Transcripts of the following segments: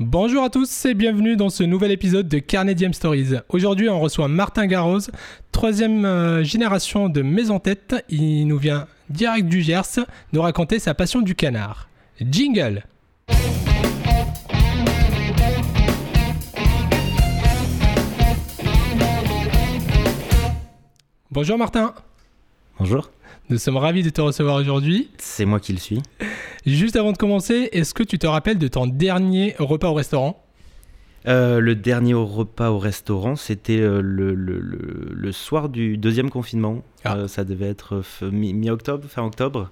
Bonjour à tous et bienvenue dans ce nouvel épisode de Carnet Diem Stories. Aujourd'hui, on reçoit Martin Garros, troisième euh, génération de Maison Tête. Il nous vient direct du Gers nous raconter sa passion du canard. Jingle Bonjour Martin, Bonjour, nous sommes ravis de te recevoir aujourd'hui. c'est moi qui le suis. Juste avant de commencer, est-ce que tu te rappelles de ton dernier repas au restaurant? Euh, le dernier repas au restaurant, c'était euh, le, le- le- le soir du deuxième confinement. Ah. Euh, ça devait être mi-octobre, fin octobre.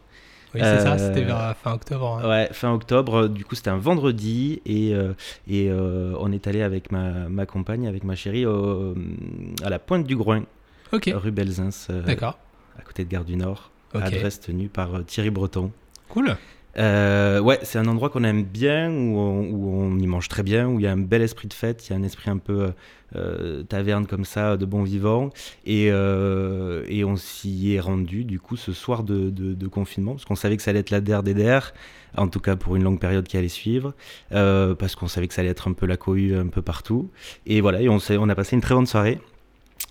Oui, c'est ça, c'était vers fin octobre. hein. Ouais, fin octobre. Du coup, c'était un vendredi et, euh, et euh, on est allé avec ma, ma compagne, avec ma chérie, à la pointe du Groin, Ok, rue Belzins, d'accord. à côté de Gare du Nord. Ok. Adresse tenue par Thierry Breton. Cool. Euh, ouais, c'est un endroit qu'on aime bien, où on, y mange très bien, où il y a un bel esprit de fête, il y a un esprit un peu euh, taverne comme ça, de bon vivant. Et, euh, et on s'y est rendu, du coup, ce soir de, confinement, parce qu'on savait que ça allait être la der des der, en tout cas pour une longue période qui allait suivre, parce qu'on savait que ça allait être un peu la cohue un peu partout. Et voilà, on, a passé une très bonne soirée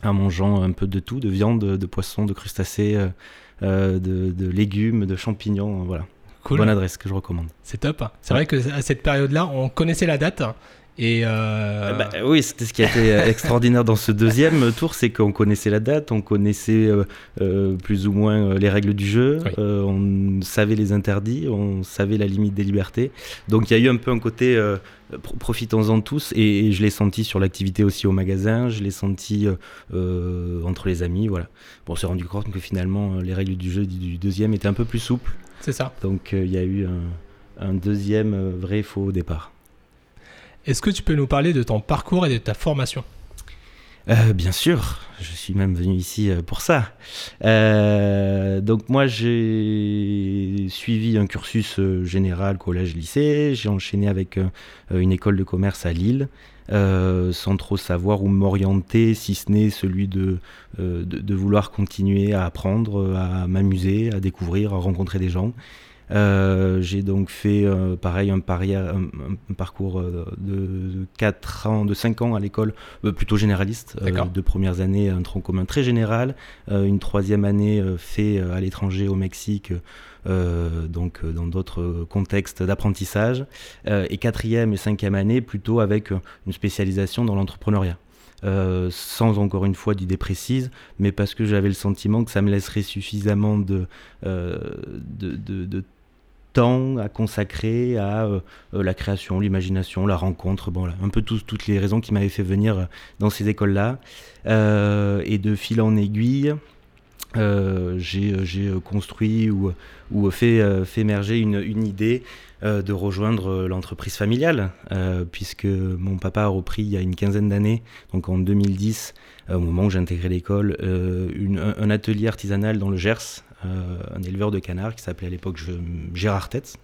en mangeant un peu de tout, de viande, de poisson, de crustacés, de légumes, de champignons, voilà. Cool. Bonne adresse que je recommande. C'est top. C'est Ouais. vrai que à cette période-là, on connaissait la date. Et euh, Bah, oui, c'était ce qui a été euh, extraordinaire dans ce deuxième tour, c'est qu'on connaissait la date, on connaissait euh, euh, plus ou moins euh, les règles du jeu, Oui. euh, on savait les interdits, on savait la limite des libertés. Donc il y a eu un peu un côté euh, pro- profitons-en tous, et, et je l'ai senti sur l'activité aussi au magasin, je l'ai senti euh, euh, entre les amis, voilà. Bon, on s'est rendu compte que finalement les règles du jeu du, du deuxième étaient un peu plus souples, c'est ça. donc euh, il y a eu un, un deuxième euh, vrai faux au départ. Est-ce que tu peux nous parler de ton parcours et de ta formation? Euh, bien sûr, je suis même venu ici euh, pour ça. Euh, donc moi j'ai suivi un cursus général collège-lycée, j'ai enchaîné avec une école de commerce à Lille, sans trop savoir où m'orienter, si ce n'est celui de vouloir continuer à apprendre, à m'amuser, à découvrir, à rencontrer des gens. Euh, j'ai donc fait euh, pareil un, pari- un- un parcours euh, de 4 ans, de 5 ans à l'école euh, plutôt généraliste. Deux premières années, un tronc commun très général. Une troisième année fait à l'étranger, au Mexique, euh, donc dans d'autres contextes d'apprentissage. Euh, et quatrième et cinquième année, plutôt avec une spécialisation dans l'entrepreneuriat. Euh, sans encore une fois d'idée précise, mais parce que j'avais le sentiment que ça me laisserait suffisamment de, de, de- de temps à consacrer à euh, euh, la création, l'imagination, la rencontre, un peu toutes les raisons qui m'avaient fait venir euh, dans ces écoles-là. Et de fil en aiguille, j'ai construit ou, fait, émerger une, idée de rejoindre l'entreprise familiale, puisque mon papa a repris il y a une quinzaine d'années, donc en 2010, euh, au moment où j'ai intégré l'école, un, atelier artisanal dans le Gers, un éleveur de canards qui s'appelait à l'époque Gérard Tête,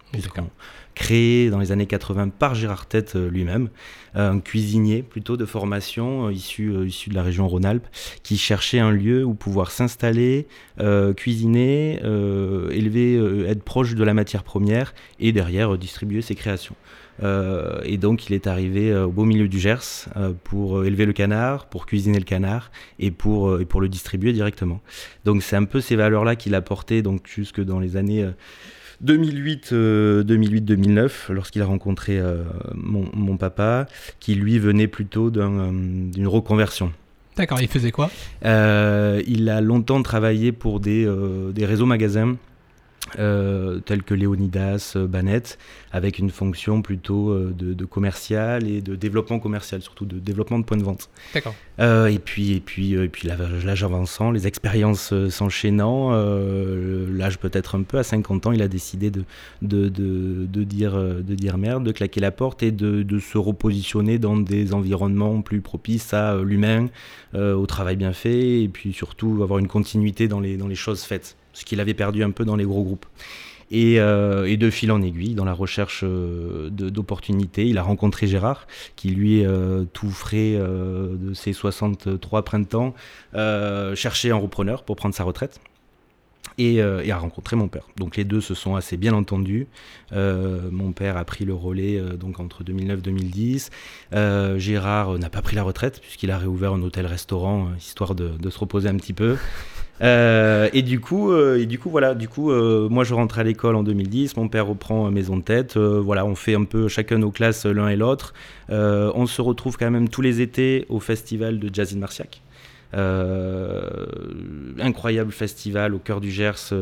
créé dans les années 80 par Gérard Tête euh, lui-même, euh, un cuisinier plutôt de formation euh, issu, euh, issu de la région Rhône-Alpes, qui cherchait un lieu où pouvoir s'installer, euh, cuisiner, euh, élever, euh, être proche de la matière première et derrière euh, distribuer ses créations. Euh, et donc il est arrivé euh, au beau milieu du Gers euh, pour élever le canard, pour cuisiner le canard et pour, et pour le distribuer directement. Donc c'est un peu ces valeurs-là qu'il a portées donc jusque dans les années euh, 2008, euh, 2008-2009, lorsqu'il a rencontré euh, mon, mon papa, qui lui venait plutôt d'un, euh, d'une reconversion. D'accord, il faisait quoi? Il a longtemps travaillé pour des, des réseaux magasins euh, tels que Léonidas, euh, Banette, avec une fonction plutôt euh, de, de commercial et de développement commercial, surtout de développement de points de vente. D'accord. Euh, et puis, et puis, et puis l'âge avançant, les expériences s'enchaînant, euh, l'âge peut-être un peu, à 50 ans, il a décidé de, de, de, de dire, de dire merde, de claquer la porte et de, de se repositionner dans des environnements plus propices à l'humain, au travail bien fait, et puis surtout avoir une continuité dans les, dans les choses faites, ce qu'il avait perdu un peu dans les gros groupes. Et, euh, et de fil en aiguille, dans la recherche euh, d'opportunités, il a rencontré Gérard, qui lui, euh, tout frais de ses 63 printemps, cherchait un repreneur pour prendre sa retraite. et, a rencontré mon père. Donc les deux se sont assez bien entendus. mon père a pris le relais donc entre 2009 2010. Gérard n'a pas pris la retraite puisqu'il a réouvert un hôtel-restaurant histoire de, se reposer un petit peu. Euh, et du coup, euh, et du coup, voilà, du coup, euh, moi je rentre à l'école en 2010, mon père reprend Maison de Tête, voilà, on fait un peu chacun nos classes l'un et l'autre. on se retrouve quand même tous les étés au festival de Jazz in Marciac. incroyable festival au cœur du Gers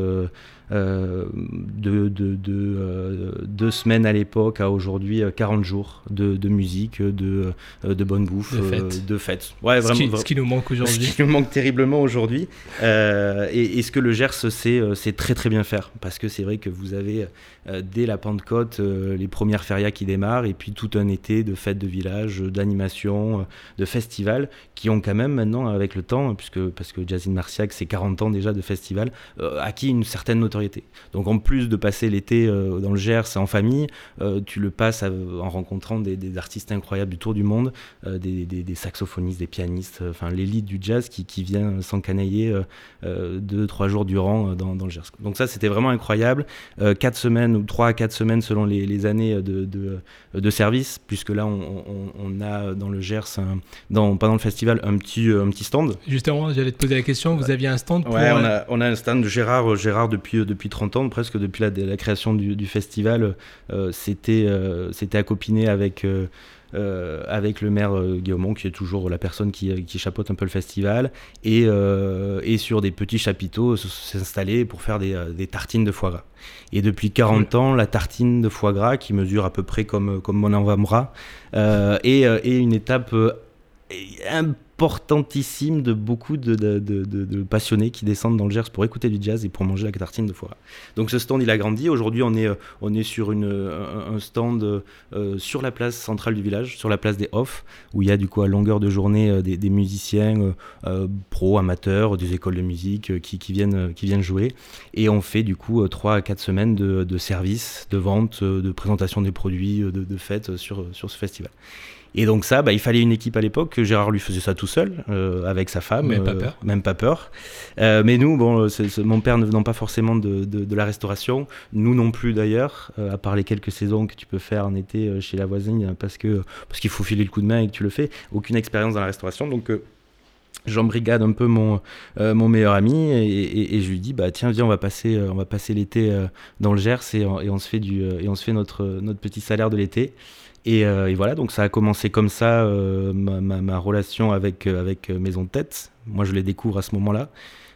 euh, de, de, euh, deux semaines à l'époque à aujourd'hui 40 euh, jours de, de musique, de, de bonne bouffe, de fêtes. Ouais, vraiment, ce, qui, ce, qui, nous manque aujourd'hui. Ce qui nous manque terriblement aujourd'hui. et, ce que le Gers sait, très très bien faire. Parce que c'est vrai que vous avez dès la Pentecôte les premières férias qui démarrent et puis tout un été de fêtes de village, d'animation, de festivals qui ont quand même maintenant avec le temps, puisque, parce que Jazzine Marciac c'est 40 ans déjà de festival, acquis une certaine notoriété donc en plus de passer l'été euh, dans le Gers en famille, euh, tu le passes en rencontrant des, artistes incroyables du tour du monde, euh, des, saxophonistes, des pianistes, enfin l'élite du jazz qui, qui vient s'encanailler deux, trois jours durant dans, le Gers. Donc ça c'était vraiment incroyable. quatre semaines ou trois à quatre semaines selon les, années de, de, service, puisque là on, a dans le Gers, dans, pendant le festival, un petit, un petit stand. Justement, j'allais te poser la question, vous aviez un stand pour... Ouais, on a, on a un stand de Gérard, Gérard depuis depuis 30 ans, presque depuis la, création du, festival, euh, c'était euh, c'était accopiné avec, euh, avec le maire Guillaume, qui est toujours la personne qui, chapeaute un peu le festival, et, et sur des petits chapiteaux s'installer pour faire des, tartines de foie gras. Et depuis 40 ans, la tartine de foie gras, qui mesure à peu près comme, comme mon avant-bras, est, est, une étape un importantissime de beaucoup de, passionnés qui descendent dans le Gers pour écouter du jazz et pour manger la tartine de foie. Donc ce stand il a grandi. Aujourd'hui on est, euh, sur une, un, stand euh, sur la place centrale du village, sur la place des Off, où il y a du coup à longueur de journée euh, des, musiciens pro, amateurs, des écoles de musique qui, viennent, jouer. Et on fait du coup 3 à 4 semaines de, service, de vente, de présentation des produits, de, fêtes sur ce festival. Et donc ça, bah, il fallait une équipe à l'époque. Gérard lui faisait ça tout seul, euh, avec sa femme. Même pas euh, peur. Même pas peur. Euh, mais nous, bon, mon père ne venant pas forcément de, de, la restauration, nous non plus d'ailleurs, à part les quelques saisons que tu peux faire en été chez la voisine, parce que parce qu'il faut filer le coup de main et que tu le fais. Aucune expérience dans la restauration, donc j'embrigade un peu mon, mon meilleur ami et, je lui dis bah tiens viens on va passer on va passer l'été dans le Gers et, et, on se fait du et on se fait notre notre petit salaire de l'été euh, et, voilà, donc ça a commencé comme ça, euh, ma, relation avec, euh, avec Maison de Tête. Moi, je les découvre à ce moment-là.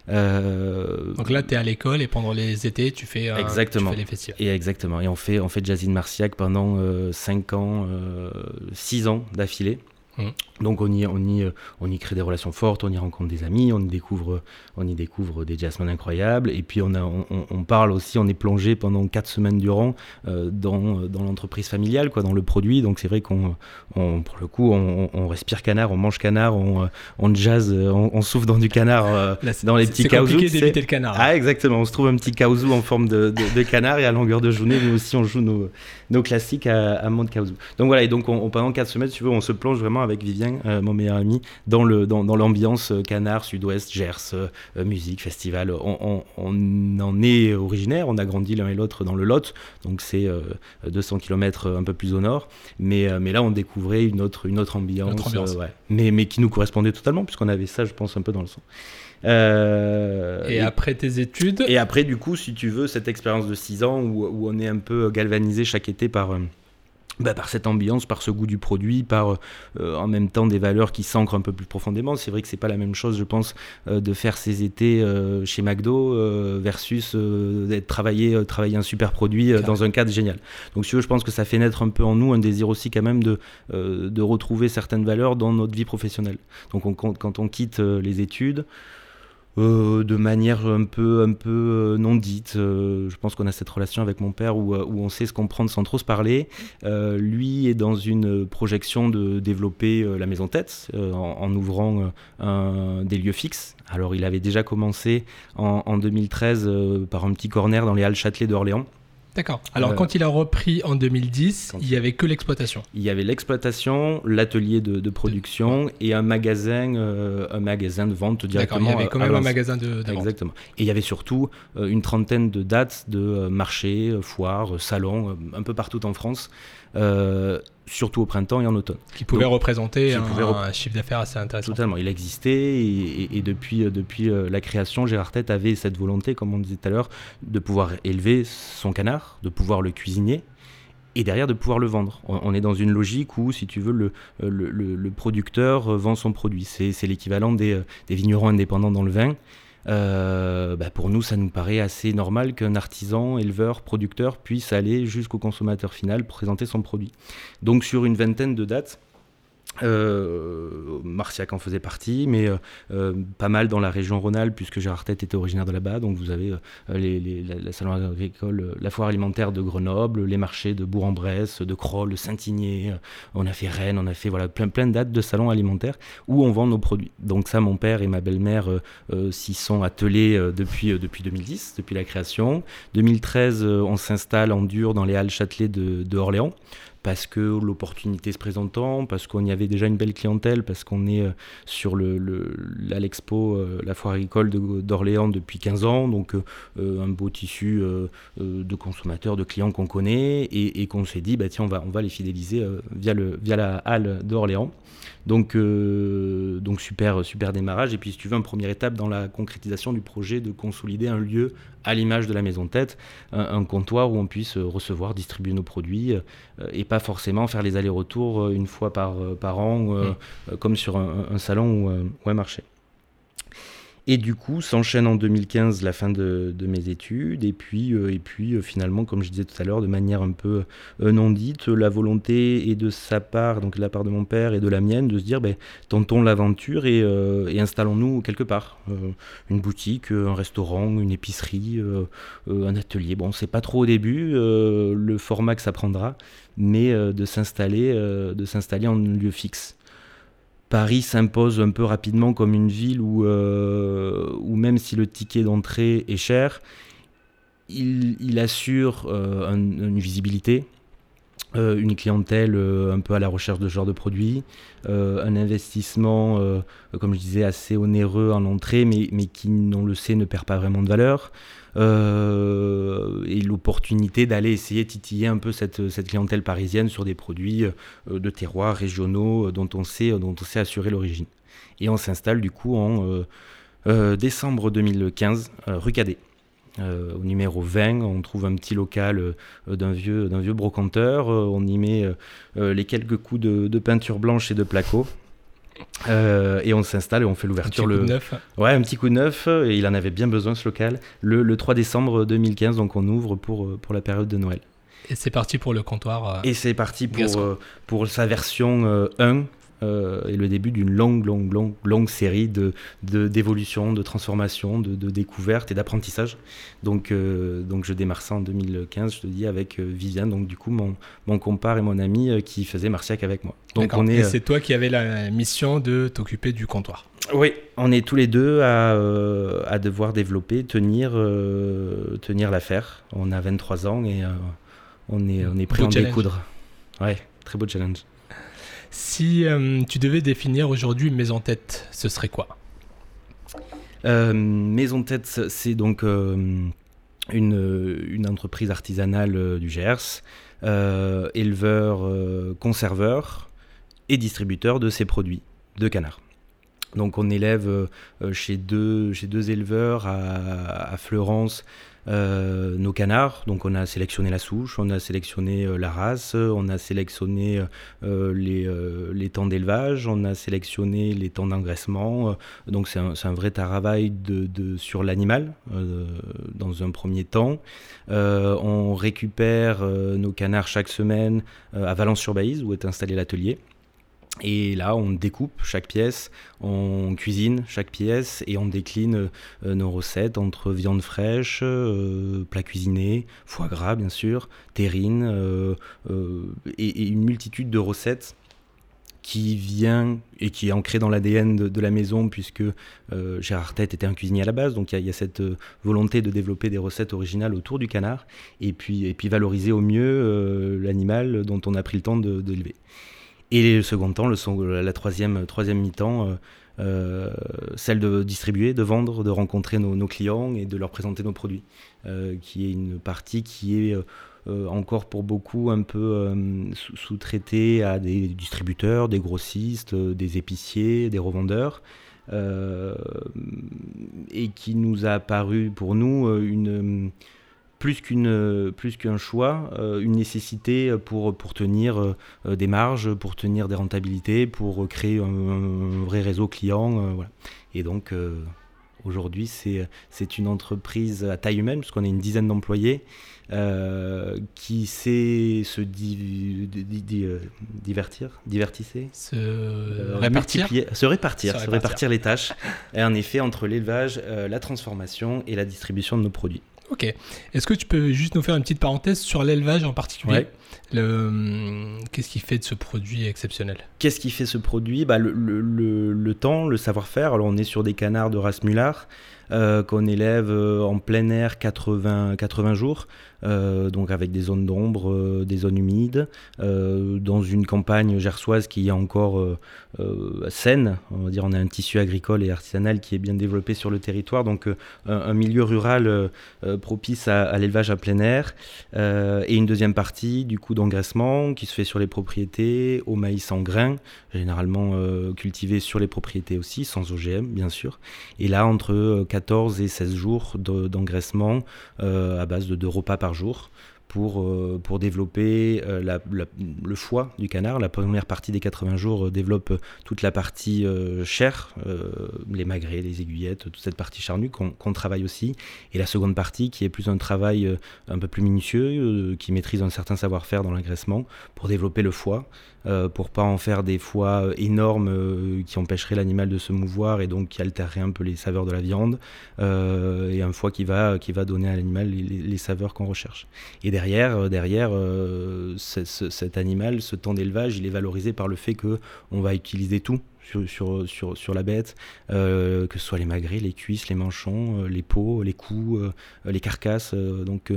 donc là, tu es à l'école et pendant les étés, tu fais, exactement. les festivals. Et exactement. Et on fait, on fait Jazzine Marciac pendant 5 ans, 6 ans d'affilée. Mmh. Donc on y, on, y, on y crée des relations fortes, on y rencontre des amis, on y découvre, on y découvre des jazzmen incroyables. Et puis on, a, on, parle aussi, on est plongé pendant quatre semaines durant euh, dans, dans l'entreprise familiale, quoi, dans le produit. Donc c'est vrai qu'on, pour le coup, on, respire canard, on mange canard, on, on jazz, on, souffle dans du canard, euh, dans les petits caousous. C'est compliqué d'éviter le canard. Ah exactement, on se trouve un petit caousou en forme de, de, canard et à longueur de journée, nous aussi on joue nos, nos classiques à, à mode caousou. Donc voilà, et donc pendant quatre semaines, tu veux, on se plonge vraiment avec Vivien euh, mon meilleur ami, dans le dans, dans l'ambiance euh, canard, sud-ouest, Gers, euh, musique, festival. On, on, en est originaire, on a grandi l'un et l'autre dans le Lot, donc c'est 200 km un peu plus au nord. Mais, mais là, on découvrait une autre, une autre ambiance, mais, mais qui nous correspondait totalement, puisqu'on avait ça, je pense, un peu dans le son. et, après tes études Et après, du coup, si tu veux, cette expérience de 6 ans où, où, on est un peu galvanisé chaque été par, bah, par cette ambiance, par ce goût du produit, par euh, en même temps des valeurs qui s'ancrent un peu plus profondément. C'est vrai que c'est pas la même chose, je pense, euh, de faire ses étés euh, chez McDo versus d'être travailler, travailler un super produit dans un cadre génial. Donc, si veux, je pense que ça fait naître un peu en nous un désir aussi quand même de, de retrouver certaines valeurs dans notre vie professionnelle. Donc, quand on quitte les études, euh, de manière un peu, euh, non dite. Euh, je pense qu'on a cette relation avec mon père où, où on sait se comprendre sans trop se parler. lui est dans une projection de développer la maison tête en, ouvrant des lieux fixes. Alors il avait déjà commencé en, en 2013 par un petit corner dans les Halles Châtelet d'Orléans. D'accord. Alors Euh, quand il a repris en 2010, quand il y avait que l'exploitation. Il y avait l'exploitation, l'atelier de, de production et un magasin, euh, un magasin de vente D'accord, directement. il y avait quand même un magasin de, de vente. Exactement. Et il y avait surtout euh, une trentaine de dates de euh, marchés, euh, foires, euh, salons, euh, un peu partout en France, euh, surtout au printemps et en automne. qui pouvait Donc, représenter un, pouvait rep- un chiffre d'affaires assez intéressant. Totalement. Il existait et, et- et depuis, euh, depuis euh, la création, Gérard Tête avait cette volonté, comme on disait tout à l'heure, de pouvoir élever son canard, de pouvoir le cuisiner et derrière de pouvoir le vendre. On, est dans une logique où, si tu veux, le, euh, le, producteur vend son produit. C'est l'équivalent des, des vignerons indépendants dans le vin. Euh, bah, pour nous, ça nous paraît assez normal qu'un artisan, éleveur, producteur puisse aller jusqu'au consommateur final présenter son produit. Donc sur une vingtaine de dates, euh, Marciac en faisait partie, mais euh, euh, pas mal dans la région Rhône-Alpes, puisque Gérard Tête était originaire de là-bas. Donc vous avez euh, la, la foire alimentaire de Grenoble, les marchés de Bourg-en-Bresse, de Crolles, Saint-Igné. on a fait Rennes, on a fait voilà, plein, de dates de salons alimentaires où on vend nos produits. Donc ça, mon père et ma belle-mère s'y sont attelés depuis, depuis 2010, depuis la création. 2013, euh, on s'installe en dur dans les Halles Châtelet de Orléans parce que l'opportunité se présentant, parce qu'on y avait déjà une belle clientèle, parce qu'on est euh, sur le, le- euh, la foire agricole d'Orléans depuis 15 ans, donc euh, un beau tissu de consommateurs, de clients qu'on connaît, et, qu'on s'est dit, bah, tiens, on va, on va les fidéliser via, le, via la halle d'Orléans. Donc, donc super, super démarrage. Et puis, si tu veux, une première étape dans la concrétisation du projet de consolider un lieu à l'image de la maison tête, un, comptoir où on puisse recevoir, distribuer nos produits, et pas forcément faire les allers-retours euh, une fois par, euh, par an, euh, euh, comme sur un, un salon ou un marché. Et du coup, s'enchaîne en 2015 la fin de, mes études, et puis, euh, et puis euh, finalement, comme je disais tout à l'heure, de manière un peu euh, non dite, la volonté est de sa part, donc de la part de mon père et de la mienne, de se dire, ben, tentons l'aventure et, et installons-nous quelque part. Une boutique, un restaurant, une épicerie, un atelier. Bon, c'est pas trop au début le format que ça prendra, mais de s'installer, de s'installer en lieu fixe. Paris s'impose un peu rapidement comme une ville où, euh, même si le ticket d'entrée est cher, il, assure euh, un- une visibilité, euh, une clientèle euh, un peu à la recherche de ce genre de produits, euh, un investissement, comme je disais, assez onéreux en entrée, mais, mais qui, on le sait, ne perd pas vraiment de valeur. Et l'opportunité d'aller essayer titiller un peu cette, cette clientèle parisienne sur des produits de terroirs régionaux dont on sait, dont on sait assurer l'origine. Et on s'installe du coup en décembre 2015, euh, rue Cadet. Euh, au numéro 20, on trouve un petit local euh, d'un vieux, d'un vieux brocanteur. Euh, on y met les quelques coups de, de peinture blanche et de placo. Et on s'installe et on fait Un petit l'ouverture coup le, de neuf. Ouais, un petit coup de neuf, et il en avait bien besoin ce local, le, le 3 décembre 2015, donc on ouvre pour, pour la période de Noël. Et c'est parti pour le comptoir. Et c'est parti pour, pour sa version euh, 1, euh, et le début d'une longue, longue, longue, longue série de, d'évolutions, de transformations, de, de découvertes et d'apprentissage. Donc, euh, donc je démarre ça en 2015, je te dis, avec euh, Viviane, donc du coup mon, mon compare et mon ami euh, qui faisait Marciac avec moi. Donc on est... Et euh, c'est toi qui avais la mission de t'occuper du comptoir. Oui, on est tous les deux à, euh, à devoir développer, tenir, euh, tenir l'affaire. On a 23 ans et euh, on est, on est prêt à découdre. Ouais, très beau challenge. Si euh, tu devais définir aujourd'hui maison tête, ce serait quoi? Euh, Maison tête, c'est donc euh, une, une entreprise artisanale du Gers, éleveur, conserveur et distributeur de ses produits de canard. Donc on élève chez, deux, chez deux éleveurs à, à euh, nos canards. Donc on a sélectionné la souche, on a sélectionné euh, la race, on a sélectionné euh, les, les temps d'élevage, on a sélectionné les temps d'engraissement. donc c'est un, un vrai travail de, de- sur l'animal dans un premier temps. On récupère nos canards chaque semaine à Valence-sur-Baïse où est installé l'atelier. Et là, on découpe chaque pièce, on cuisine chaque pièce et on décline euh, nos recettes entre viande fraîche, euh, plat cuisiné, foie gras bien sûr, terrine euh, euh, et, une multitude de recettes qui vient et qui est ancré dans l'ADN de, la maison, puisque Gérard Tête était un cuisinier à la base, donc il y, a cette volonté de développer des recettes originales autour du canard, et puis, valoriser au mieux l'animal dont on a pris le temps de, l'élever. Et le second temps, le, la troisième, troisième mi-temps, celle de distribuer, de vendre, de rencontrer nos, clients et de leur présenter nos produits, qui est une partie qui est euh, encore pour beaucoup un peu euh, sous-traité à des distributeurs, des grossistes, euh, des épiciers, des revendeurs. et qui nous a apparu pour nous une, plus qu'une plus qu'un choix, une nécessité pour, pour tenir des marges, pour tenir des rentabilités, pour créer un, vrai réseau client. voilà. Et donc aujourd'hui c'est c'est une entreprise à taille humaine puisqu'on est une dizaine d'employés euh, qui sait se euh, divertir, divertisser, se euh, répartir, se répartir, se répartir, les tâches, et en effet entre l'élevage, la transformation et la distribution de nos produits. Ok. Est-ce que tu peux juste nous faire une petite parenthèse sur l'élevage en particulier hum, Qu'est-ce qui fait de ce produit exceptionnel? Qu'est-ce qui fait ce produit? Bah, le, le, le, temps, le savoir-faire. Alors on est sur des canards de race Mullard. Euh, qu'on élève euh, en plein air 80, 80 jours, euh, donc avec des zones d'ombre, des zones humides, dans une campagne gersoise qui est encore saine. On va dire on a un tissu agricole et artisanal qui est bien développé sur le territoire, donc un, milieu rural propice à, l'élevage à plein air. et une deuxième partie du coup d'engraissement qui se fait sur les propriétés, au maïs en grains, généralement cultivé sur les propriétés aussi, sans OGM bien sûr. Et là entre 14 et 16 jours d'engraissement euh, à base de deux repas par jour pour, euh, pour développer euh, le foie du canard. La première partie des 80 jours développe toute la partie chair, les magrets, les aiguillettes, toute cette partie charnue qu'on travaille aussi. Et la seconde partie qui est plus un travail un peu plus minutieux, qui maîtrise un certain savoir-faire dans l'engraissement pour développer le foie. Euh, pour pas en faire des foies euh, énormes euh, qui empêcheraient l'animal de se mouvoir et donc qui altéreraient un peu les saveurs de la viande, et un foie qui va, qui va donner à l'animal les, saveurs qu'on recherche. Derrière, derrière cet animal, ce temps d'élevage, il est valorisé par le fait qu'on va utiliser tout sur, sur, sur, la bête, euh, que ce soit les magrets, les cuisses, les manchons, euh, les peaux, les coups, euh, les carcasses. donc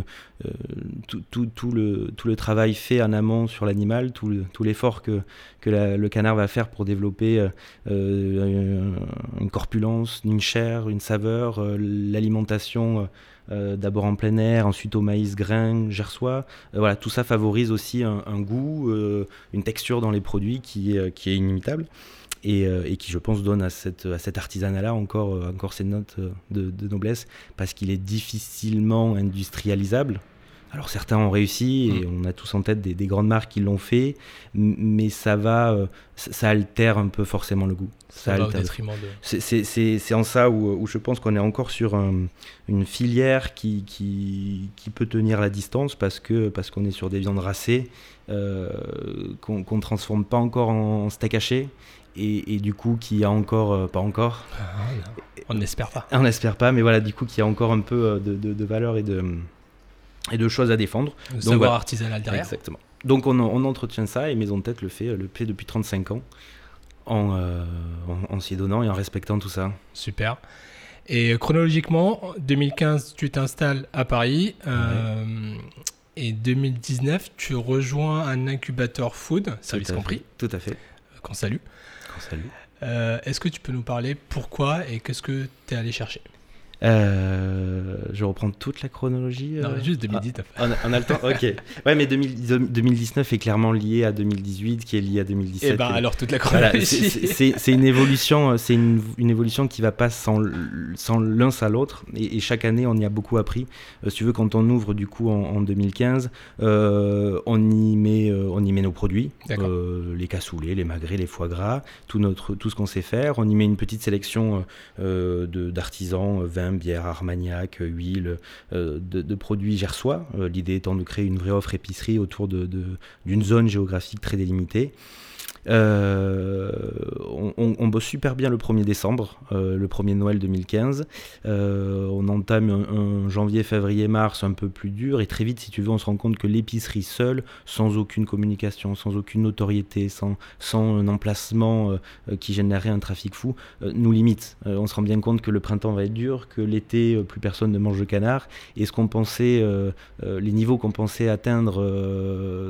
tout, tout, tout, le, tout le travail fait en amont sur l'animal, tout l'effort que, que le canard va faire pour développer une corpulence, une chair, une saveur, l'alimentation. d'abord en plein air, ensuite au maïs grain gersois. voilà, tout ça favorise aussi un, goût, une texture dans les produits qui, qui est inimitable. Euh, et, qui, je pense, donne à, cette, à cet artisanat-là encore, euh, encore ses notes euh, de, noblesse, parce qu'il est difficilement industrialisable. Alors certains ont réussi et mm. on a tous en tête des, grandes marques qui l'ont fait, mais ça va, ça altère un peu forcément le goût. Ça, détriment de... C'est en ça où, où je pense qu'on est encore sur une filière qui, qui, qui, peut tenir la distance parce que parce qu'on est sur des viandes racées qu'on ne transforme pas encore en steak haché et, du coup qui a encore, euh, pas encore. Ah, on n'espère pas. On n'espère pas, mais voilà, du coup qui a encore un peu euh, de, de, valeur et de, et de choses à défendre. Le savoir artisanal derrière. Exactement. Donc on, on, entretient ça et Maison Tête le fait, le fait depuis 35 ans en, euh, en, s'y donnant et en respectant tout ça. Super. Et chronologiquement, 2015, tu t'installes à Paris. Et 2019, tu rejoins un incubateur food, service compris. Tout à fait. Qu'on salue. Salut. Euh, est-ce que tu peux nous parler pourquoi et qu'est-ce que tu es allé chercher? Euh, je reprends toute la chronologie. Non, euh, juste 2010. Ah, on, a, le temps Ok. Ouais, mais 2019 est clairement lié à 2018, qui est lié à 2017. Eh ben, et alors toute la chronologie. c'est une évolution, c'est une, une, évolution qui va pas sans, sans l'un sans l'autre. Et, chaque année, on y a beaucoup appris. Euh, si tu veux, quand on ouvre du coup en, 2015, on y met, on y met nos produits, les cassoulets, les magrets, les foie gras, tout notre, tout ce qu'on sait faire. On y met une petite sélection d'artisans, vins bière armagnac, huile, euh, de, produits gersois. Euh, l'idée étant de créer une vraie offre épicerie autour d'une zone géographique très délimitée. Euh, on, bosse super bien le 1er décembre, euh, le 1er Noël 2015. Euh, on entame un, janvier, février, mars un peu plus dur. Et très vite, si tu veux, on se rend compte que l'épicerie seule, sans aucune communication, sans aucune notoriété, sans, sans un emplacement qui générerait un trafic fou, nous limite. on se rend bien compte que le printemps va être dur, que l'été, plus personne ne mange de canard. Et ce qu'on pensait, les niveaux qu'on pensait atteindre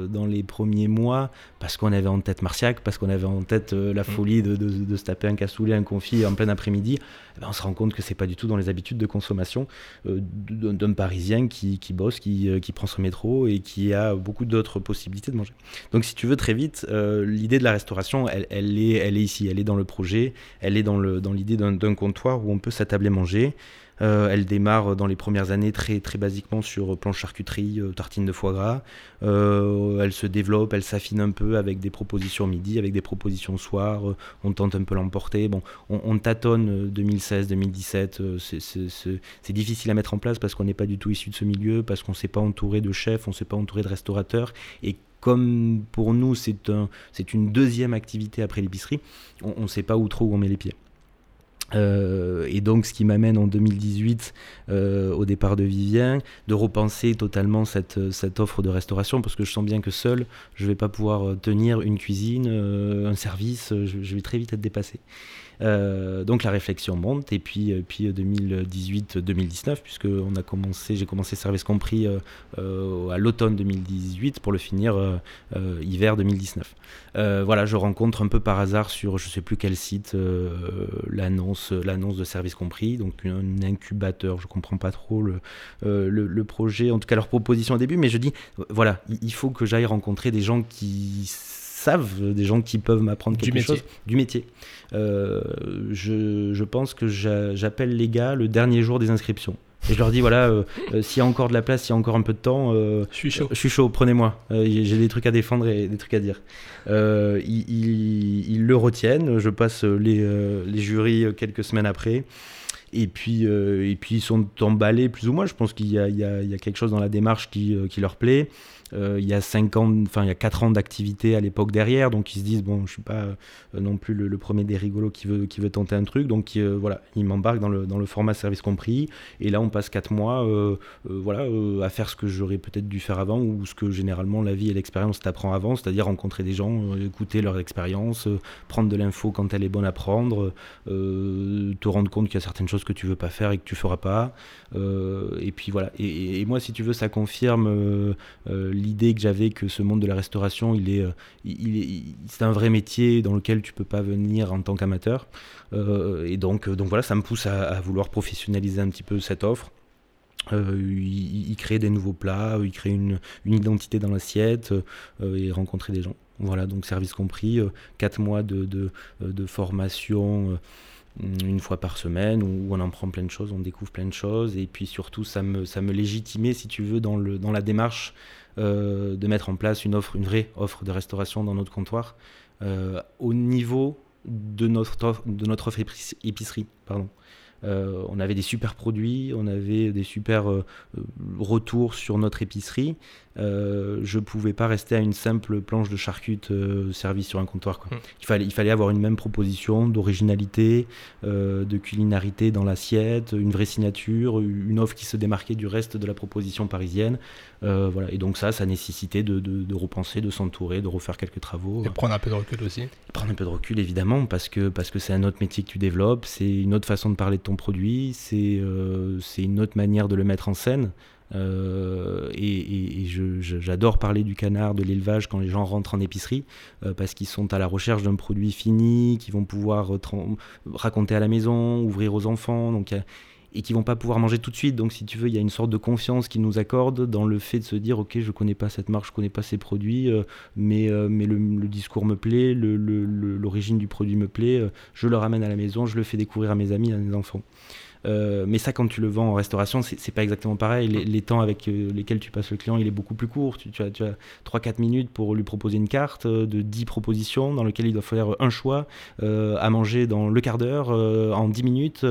dans les premiers mois, parce qu'on avait en tête Marciac, parce qu'on avait en tête euh, la mm. folie de, se taper un cassoulet, un confit en plein après-midi, eh ben, on se rend compte que c'est pas du tout dans les habitudes de consommation euh, d'un Parisien qui, bosse, euh, qui, prend son métro et qui a beaucoup d'autres possibilités de manger. Donc si tu veux très vite, l'idée de la restauration, elle, est, elle est ici, elle est dans le projet, elle est dans l'idée dans d'un comptoir où on peut s'attabler manger. Euh, elle démarre dans les premières années très, très basiquement sur planche charcuterie, euh, tartine de foie gras. Euh, elle se développe, elle s'affine un peu avec des propositions midi, avec des propositions soir. on tente un peu l'emporter. Bon, on, tâtonne 2016, 2017. c'est difficile à mettre en place parce qu'on n'est pas du tout issu de ce milieu, parce qu'on ne s'est pas entouré de chefs, on ne s'est pas entouré de restaurateurs. Et comme pour nous, c'est un, une deuxième activité après l'épicerie, on ne sait pas où trop où on met les pieds. Euh, et donc, ce qui m'amène en 2018, euh, au départ de Vivien, de repenser totalement cette, cette, offre de restauration, parce que je sens bien que seul, je ne vais pas pouvoir tenir une cuisine, euh, un service, je, vais très vite être dépassé. Donc la réflexion monte. Et puis, puis 2018-2019 puisque on a commencé, j'ai commencé Service compris à l'automne 2018 pour le finir hiver 2019. voilà, je rencontre un peu par hasard sur je sais plus quel site l'annonce l'annonce de service compris, donc un incubateur, je comprends pas trop le, euh, le, projet, en tout cas leur proposition au début, mais je dis, voilà, il faut que j'aille rencontrer des gens qui savent, des gens qui peuvent m'apprendre quelque chose du métier. Euh, je, je, pense que j'appelle les gars le dernier jour des inscriptions. Et je leur dis voilà, euh, s'il y a encore de la place, s'il y a encore un peu de temps, je suis chaud. je suis chaud, prenez-moi. J'ai des trucs à défendre et des trucs à dire. Ils, le retiennent. Je passe les, les jurys quelques semaines après. Et puis, et puis ils sont emballés plus ou moins. Je pense qu'il y, y, y, a quelque chose dans la démarche qui, qui leur plaît. Euh, il y a 5 ans, enfin il y a 4 ans d'activité à l'époque derrière, donc ils se disent bon, je suis pas euh, non plus le, premier des rigolos qui veut, qui veut tenter un truc, donc euh, voilà, ils m'embarquent dans le, dans le format service compris, et là on passe 4 mois voilà, à faire ce que j'aurais peut-être dû faire avant, ou ce que généralement la vie et l'expérience t'apprend avant, c'est-à-dire rencontrer des gens, écouter leur expérience, prendre de l'info quand elle est bonne à prendre, te rendre compte qu'il y a certaines choses que tu veux pas faire et que tu feras pas, et puis voilà, et, et, moi si tu veux ça confirme l'idée que j'avais que ce monde de la restauration, il est, euh, il, c'est un vrai métier dans lequel tu peux pas venir en tant qu'amateur. Euh, et donc, euh, donc voilà, ça me pousse à, vouloir professionnaliser un petit peu cette offre. il, crée des nouveaux plats, il crée une, une identité dans l'assiette et rencontrer des gens. Voilà, donc service compris, 4 mois de, de, de formation une fois par semaine où on en prend plein de choses, on découvre plein de choses et puis surtout ça me, ça me légitimait si tu veux dans, le, dans la démarche euh, de mettre en place une offre, vraie offre de restauration dans notre comptoir euh, au niveau de notre offre, de notre offre épicerie. Pardon. Euh, on avait des super produits, on avait des super retours sur notre épicerie, euh, je pouvais pas rester à une simple planche de charcute euh, servie sur un comptoir. Quoi. Hmm. Il, fallait, il fallait avoir une même proposition d'originalité, euh, de culinarité dans l'assiette, une vraie signature, une offre qui se démarquait du reste de la proposition parisienne. Euh, voilà. Et donc ça, ça nécessitait de, de, repenser, de s'entourer, de refaire quelques travaux. Et prendre un peu de recul aussi. Prendre un peu de recul, évidemment, parce que parce que c'est un autre métier que tu développes, c'est une autre façon de parler de ton produit, c'est c'est une autre manière de le mettre en scène. Euh, et, j'adore parler du canard, de l'élevage quand les gens rentrent en épicerie, euh, parce qu'ils sont à la recherche d'un produit fini, qu'ils vont pouvoir raconter à la maison, ouvrir aux enfants, donc, et qui vont pas pouvoir manger tout de suite. Donc si tu veux, il y a une sorte de confiance qu'ils nous accordent dans le fait de se dire, ok, je connais pas cette marque, je connais pas ces produits, euh, mais, mais le, discours me plaît, l'origine du produit me plaît, je le ramène à la maison, je le fais découvrir à mes amis, à mes enfants. Euh, mais ça, quand tu le vends en restauration, c'est pas exactement pareil. Les, temps avec euh, lesquels tu passes le client, il est beaucoup plus court. Tu, as, tu as 3-4 minutes pour lui proposer une carte euh, de 10 propositions dans lequel il doit faire un choix à manger dans le quart d'heure, en 10 minutes.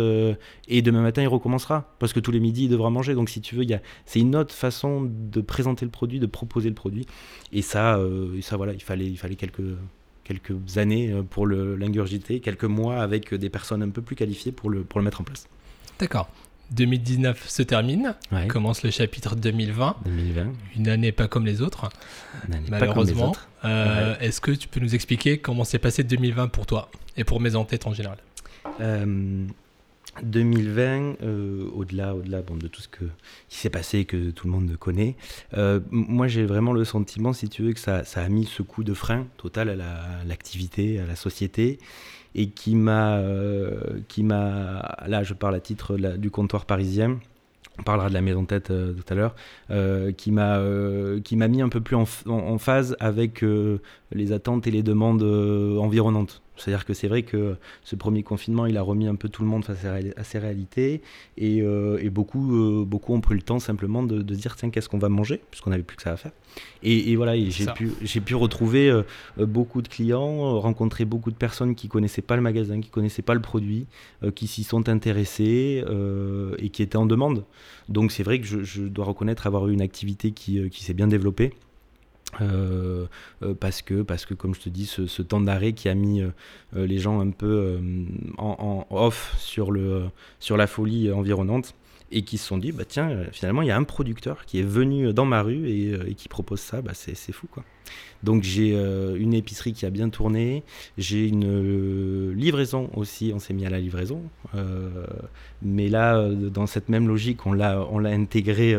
et demain matin, il recommencera. Parce que tous les midis, il devra manger. Donc, si tu veux, c'est une autre façon de présenter le produit, de proposer le produit. Et ça, ça voilà, il fallait, il fallait quelques quelques années pour l'ingurgiter, quelques mois avec des personnes un peu plus qualifiées pour le, pour le mettre en place. D'accord. 2019 se termine, commence le chapitre 2020. 2020. Une année pas comme les autres, malheureusement. Euh, est-ce que tu peux nous expliquer comment s'est passé 2020 pour toi et pour mes entêtes en général? 2020, euh, au-delà, au-delà bon, de tout ce que, qui s'est passé et que tout le monde connaît, euh, moi j'ai vraiment le sentiment, si tu veux, que ça, ça a mis ce coup de frein total à l'activité, à la société, et qui m'a, euh, qui m'a, là je parle à titre du comptoir parisien, on parlera de la maison tête euh, tout à l'heure, euh, qui m'a qui m'a mis un peu plus en, phase avec les attentes et les demandes environnantes. C'est-à-dire que c'est vrai que ce premier confinement, il a remis un peu tout le monde face à ses réalités et, beaucoup, beaucoup ont pris le temps simplement de, de dire tiens, qu'est-ce qu'on va manger, puisqu'on n'avait plus que ça à faire. Et, et voilà, j'ai pu, retrouver euh, beaucoup de clients, rencontrer beaucoup de personnes qui connaissaient pas le magasin, qui connaissaient pas le produit, qui s'y sont intéressés et qui étaient en demande. Donc c'est vrai que je, je, dois reconnaître avoir eu une activité qui, qui s'est bien développée. Euh, euh, parce que parce que comme je te dis ce, temps d'arrêt qui a mis euh, les gens un peu en, off sur le sur la folie environnante et qui se sont dit bah tiens finalement il y a un producteur qui est venu dans ma rue et, qui propose ça bah c'est fou quoi donc j'ai une épicerie qui a bien tourné j'ai une livraison aussi on s'est mis à la livraison mais là dans cette même logique on l'a intégré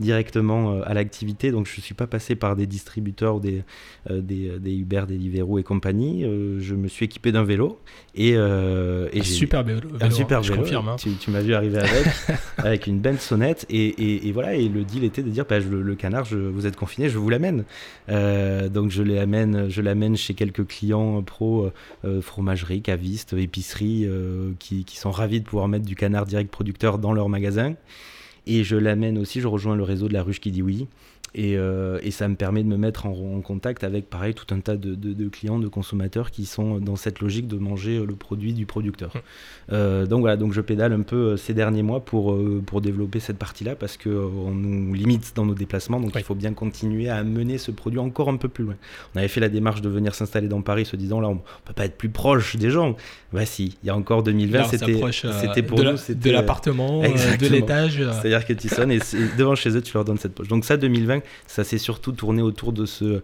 directement euh, à l'activité. Donc je ne suis pas passé par des distributeurs ou des, euh, des, des, Uber, des Deliveroo et compagnie. Euh, je me suis équipé d'un vélo. Et, et un super vélo. Un super vélo. Confirme, hein. Tu, m'as vu arriver avec, avec une belle sonnette. Et, voilà, et le deal était de dire bah, le, canard, je, vous êtes confiné, je vous l'amène. donc je l'amène, je l'amène chez quelques clients pro, fromagerie, cavistes, épicerie, qui, qui sont ravis de pouvoir mettre du canard direct producteur dans leur magasin. Et je l'amène aussi, je rejoins le réseau de la ruche qui dit oui. Et, euh, et, ça me permet de me mettre en, contact avec, pareil, tout un tas de, de, clients, de consommateurs qui sont dans cette logique de manger le produit du producteur. Hum. Euh, donc voilà, donc je pédale un peu euh, ces derniers mois pour, pour développer cette partie-là parce qu'on nous limite dans nos déplacements, donc il faut bien continuer à mener ce produit encore un peu plus loin. On avait fait la démarche de venir s'installer dans Paris, se disant là, on peut pas être plus proche des gens. Bah si, il y a encore 2020, c'était pour de nous, de l'appartement, de l'étage. C'est-à-dire que tu sonnes et devant chez eux, tu leur donnes cette poche. Donc ça, 2020, ça s'est surtout tourné autour de ce,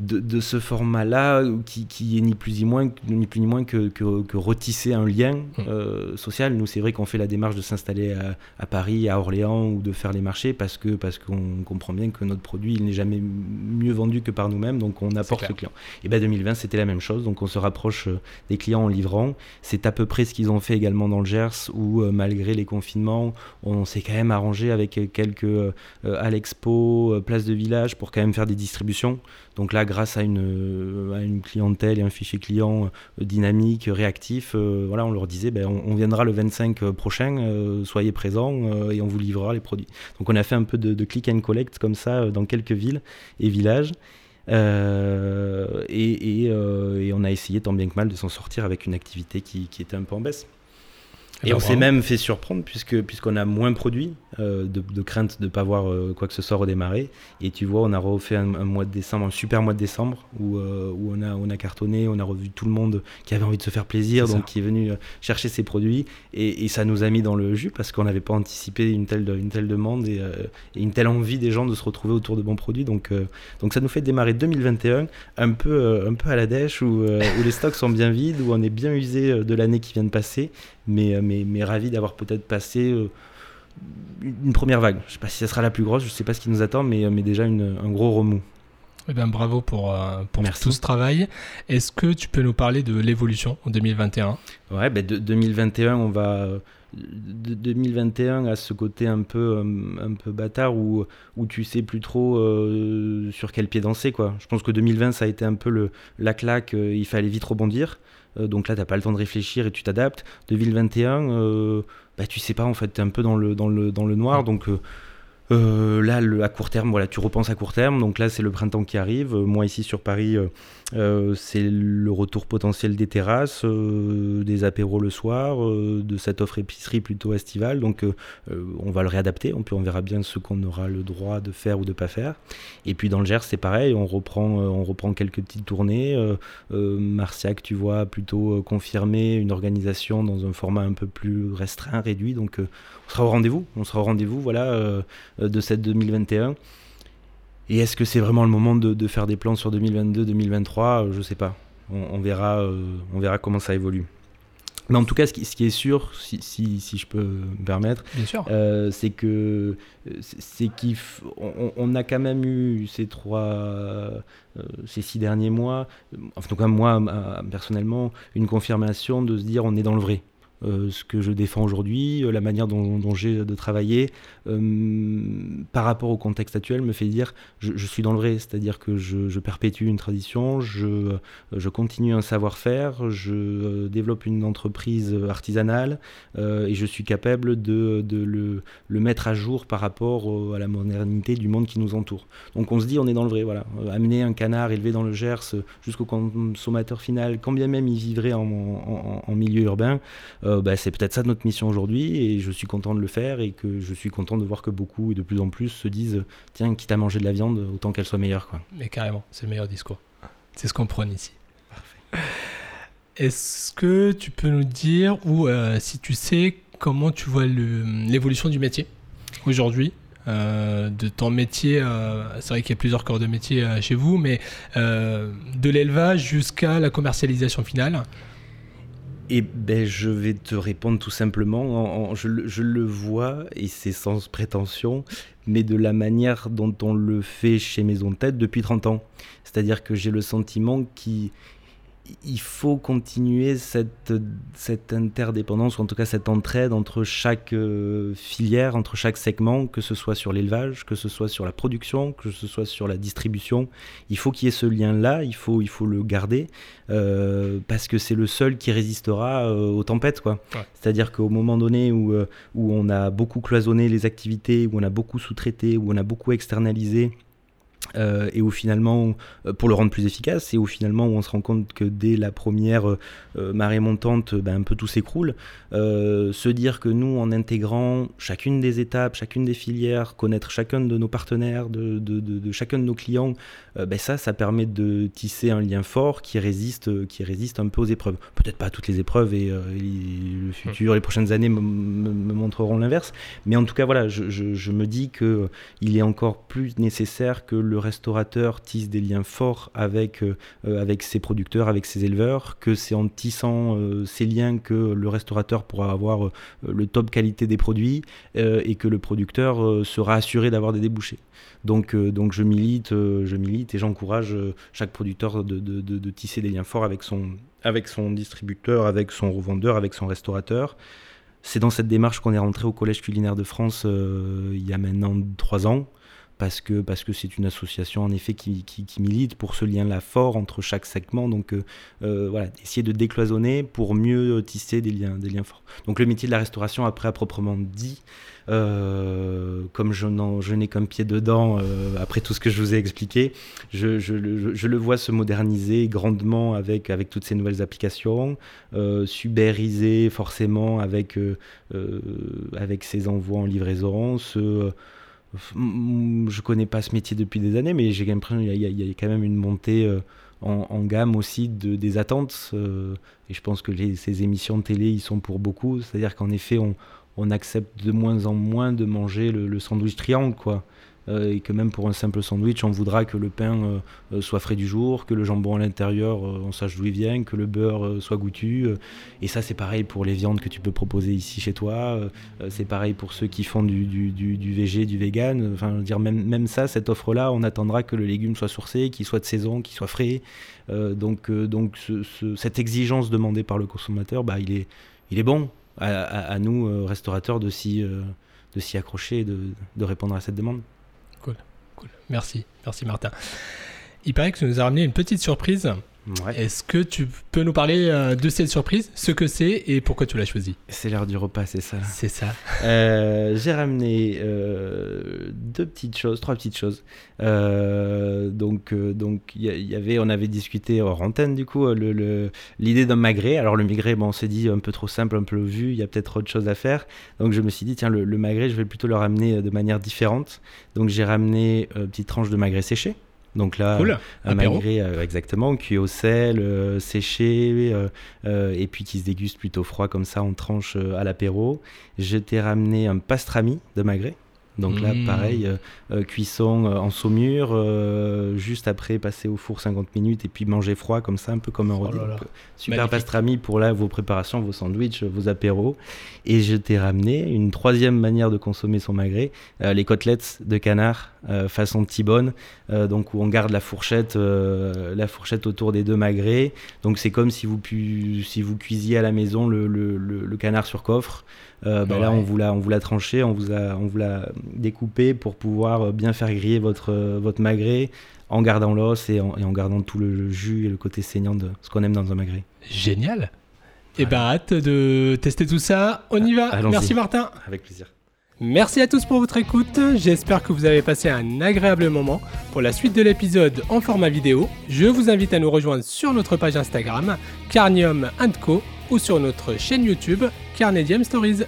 de, ce format-là, qui, qui, est ni plus ni moins, ni plus ni moins que, que, retisser un lien mmh. euh, social. Nous, c'est vrai qu'on fait la démarche de s'installer à, Paris, à Orléans ou de faire les marchés parce que parce qu'on comprend bien que notre produit, il n'est jamais mieux vendu que par nous-mêmes, donc on apporte ce client. Et bien 2020, c'était la même chose, donc on se rapproche euh, des clients en livrant. C'est à peu près ce qu'ils ont fait également dans le Gers, où euh, malgré les confinements, on s'est quand même arrangé avec quelques à l'expo, place de village, pour quand même faire des distributions. Donc là, grâce à une, euh, clientèle et un fichier client euh, dynamique, réactif, euh, voilà, on leur disait, ben, on, viendra le 25 prochain, soyez présents et on vous livrera les produits. Donc on a fait un peu de, click and collect comme ça dans quelques villes et villages. et, on a essayé tant bien que mal de s'en sortir avec une activité qui était un peu en baisse. Et on s'est même fait surprendre puisque puisqu'on a moins produit euh, de, crainte de ne pas voir euh, quoi que ce soit redémarrer. Et tu vois, on a refait un, mois de décembre, un super mois de décembre où, euh, où on, a, on a cartonné, on a revu tout le monde qui avait envie de se faire plaisir, donc qui est venu chercher ses produits. Et, ça nous a mis dans le jus parce qu'on n'avait pas anticipé une telle, une telle demande et, une telle envie des gens de se retrouver autour de bons produits. Donc, donc ça nous fait démarrer 2021 un peu, un peu à la dèche où, où les stocks sont bien vides, où on est bien usé de l'année qui vient de passer mais, mais, mais ravi d'avoir peut-être passé euh, une première vague. Je ne sais pas si ça sera la plus grosse, je ne sais pas ce qui nous attend, mais, mais déjà une, un gros remous. Eh bien, bravo pour, euh, pour tout ce travail. Est-ce que tu peux nous parler de l'évolution en 2021 Ouais, ben de, 2021, on va. De 2021 à ce côté un peu, euh, un peu bâtard où, où tu sais plus trop sur quel pied danser. Quoi. Je pense que 2020, ça a été un peu le, la claque, il fallait vite rebondir. Euh, donc là, tu n'as pas le temps de réfléchir et tu t'adaptes. 2021, euh, bah, tu sais pas, en fait, tu es un peu dans le, dans le, dans le noir. Donc, euh, Euh, là, le, à court terme, voilà, tu repenses à court terme. Donc là, c'est le printemps qui arrive. moi, ici sur Paris, euh, euh, c'est le retour potentiel des terrasses, des apéros le soir, de cette offre épicerie plutôt estivale. Donc, on va le réadapter. On, on verra bien ce qu'on aura le droit de faire ou de pas faire. Et puis dans le Gers, c'est pareil. On reprend, on reprend quelques petites tournées. Marciac, tu vois, plutôt confirmé une organisation dans un format un peu plus restreint, réduit. Donc, on sera au rendez-vous. On sera au rendez-vous, voilà euh, de cette 2021. Et est-ce que c'est vraiment le moment de, faire des plans sur 2022-2023 Je sais pas. On, verra, euh, on verra comment ça évolue. Mais en tout cas, ce qui, est sûr, si, si, je peux me permettre, euh, c'est que c'est qu'on on a quand même eu ces trois, ces six derniers mois, en tout cas moi personnellement, une confirmation de se dire on est dans le vrai. Euh, ce que je défends aujourd'hui, euh, la manière dont, j'ai de travailler, euh, par rapport au contexte actuel, me fait dire je, je suis dans le vrai, c'est-à-dire que je, perpétue une tradition, je, continue un savoir-faire, je développe une entreprise artisanale et je suis capable de, le, mettre à jour par rapport à la modernité du monde qui nous entoure. Donc on se dit on est dans le vrai, voilà. Amener un canard élevé dans le Gers jusqu'au consommateur final, quand bien même il vivrait en milieu urbain, euh, bah, c'est peut-être ça notre mission aujourd'hui et je suis content de le faire et que je suis content de voir que beaucoup et de plus en plus se disent tiens, quitte à manger de la viande, autant qu'elle soit meilleure. Quoi. Mais carrément, c'est le meilleur discours. C'est ce qu'on prône ici. Est-ce que tu peux nous dire, ou euh, si tu sais, comment tu vois l'évolution du métier aujourd'hui euh, de ton métier, c'est vrai qu'il y a plusieurs corps de métier chez vous, mais de l'élevage jusqu'à la commercialisation finale, eh ben, je vais te répondre tout simplement. je, le vois, et c'est sans prétention, mais de la manière dont on le fait chez Maison Tête depuis 30 ans. C'est-à-dire que j'ai le sentiment qu'il il faut continuer cette, cette interdépendance, ou en tout cas cette entraide entre chaque euh, filière, entre chaque segment, que ce soit sur l'élevage, que ce soit sur la production, que ce soit sur la distribution. Il faut qu'il y ait ce lien-là, il faut, il faut le garder, euh, parce que c'est le seul qui résistera euh, aux tempêtes. quoi. C'est-à-dire qu'au moment donné où, où on a beaucoup cloisonné les activités, où on a beaucoup sous-traité, où on a beaucoup externalisé, euh, et où finalement, euh, pour le rendre plus efficace, et où finalement on se rend compte que dès la première euh, marée montante, ben, un peu tout s'écroule, se dire que nous, en intégrant chacune des étapes, chacune des filières, connaître chacun de nos partenaires, de, de, chacun de nos clients, ben ça, ça permet de tisser un lien fort qui résiste, qui résiste un peu aux épreuves. Peut-être pas à toutes les épreuves, et, le futur, les prochaines années me, montreront l'inverse, mais en tout cas, voilà, je, je, je me dis qu'il est encore plus nécessaire que le restaurateur tisse des liens forts avec, euh, euh, avec ses producteurs, avec ses éleveurs, que c'est en tissant euh, ces liens que le restaurateur pourra avoir le top qualité des produits et que le producteur sera assuré d'avoir des débouchés. Donc, donc je milite, je milite et j'encourage chaque producteur de, tisser des liens forts avec son, avec son distributeur, avec son revendeur, avec son restaurateur. C'est dans cette démarche qu'on est rentré au Collège culinaire de France il y a maintenant trois ans parce que parce que c'est une association en effet qui, milite pour ce lien-là fort entre chaque segment. Donc euh, euh, voilà, essayer de décloisonner pour mieux tisser des liens, des liens forts. Donc le métier de la restauration, après à proprement dit, euh, comme je, n'ai qu'un pied dedans, après tout ce que je vous ai expliqué, je, le vois se moderniser grandement avec, avec toutes ces nouvelles applications, subériser forcément avec, avec ces envois en livraison, ce je connais pas ce métier depuis des années, mais j'ai l'impression qu'il y, y, a quand même une montée euh, en, gamme aussi de, des attentes. Euh, et je pense que ces émissions de télé, ils sont pour beaucoup. C'est-à-dire qu'en effet, on, on, accepte de moins en moins de manger le, le sandwich triangle, quoi. Euh, et que même pour un simple sandwich, on voudra que le pain euh, euh, soit frais du jour, que le jambon à l'intérieur, on sache d'où il vient, que le beurre soit goûtu. et ça, c'est pareil pour les viandes que tu peux proposer ici chez toi. c'est pareil pour ceux qui font du, du, du, du végé, du vegan. Enfin, dire même, même ça, cette offre-là, on attendra que le légume soit sourcé, qu'il soit de saison, qu'il soit frais. donc, donc cette exigence demandée par le consommateur, bah, il est, il est bon à, nous, restaurateurs, de s'y, de s'y accrocher et de, de répondre à cette demande. Merci, merci Martin. Il paraît que tu nous as ramené une petite surprise Ouais. Est-ce que tu peux nous parler euh, de cette surprise, ce que c'est et pourquoi tu l'as choisi? C'est l'heure du repas, c'est ça. C'est ça. Euh, j'ai ramené euh, deux petites choses, trois petites choses. Donc, donc y, y avait, on avait discuté hors antenne du coup, le- le- l'idée d'un magret. Alors le magret, bon, on s'est dit un peu trop simple, un peu vu. Il y a peut-être autre chose à faire. Donc je me suis dit tiens, le, le magret, je vais plutôt le ramener de manière différente. Donc j'ai ramené une petite tranche de magret séché. Donc là, Cool. un magret euh, exactement cuit au sel, euh, séché, euh, euh, et puis qui se déguste plutôt froid comme ça en tranche euh, à l'apéro. Je t'ai ramené un pastrami de magret. Donc là, Mm. pareil, euh, euh, cuisson euh, en saumure, euh, juste après passer au four 50 minutes et puis manger froid comme ça, un peu comme un Oh là là. Super Magnifique. pastrami pour là vos préparations, vos sandwichs, vos apéros. Et je t'ai ramené une troisième manière de consommer son magret, euh, les côtelettes de canard façon T-bone, euh, donc où on garde la fourchette, la fourchette autour des deux magrets. Donc c'est comme si vous, pu- si vous cuisiez à la maison le, le- le- le canard sur coffre. Euh, bah Là, on vous l'a, on vous l'a tranché, on vous a, on vous l'a découpé pour pouvoir euh, bien faire griller votre, euh, votre magret en gardant l'os et en, et en gardant tout le, jus et le côté saignant de ce qu'on aime dans un magret. Génial. Et bah hâte de tester tout ça. On y va. Allons-y. Merci Martin. Avec plaisir. Merci à tous pour votre écoute. J'espère que vous avez passé un agréable moment. Pour la suite de l'épisode en format vidéo, je vous invite à nous rejoindre sur notre page Instagram Carnium Co ou sur notre chaîne YouTube Carnedium Stories.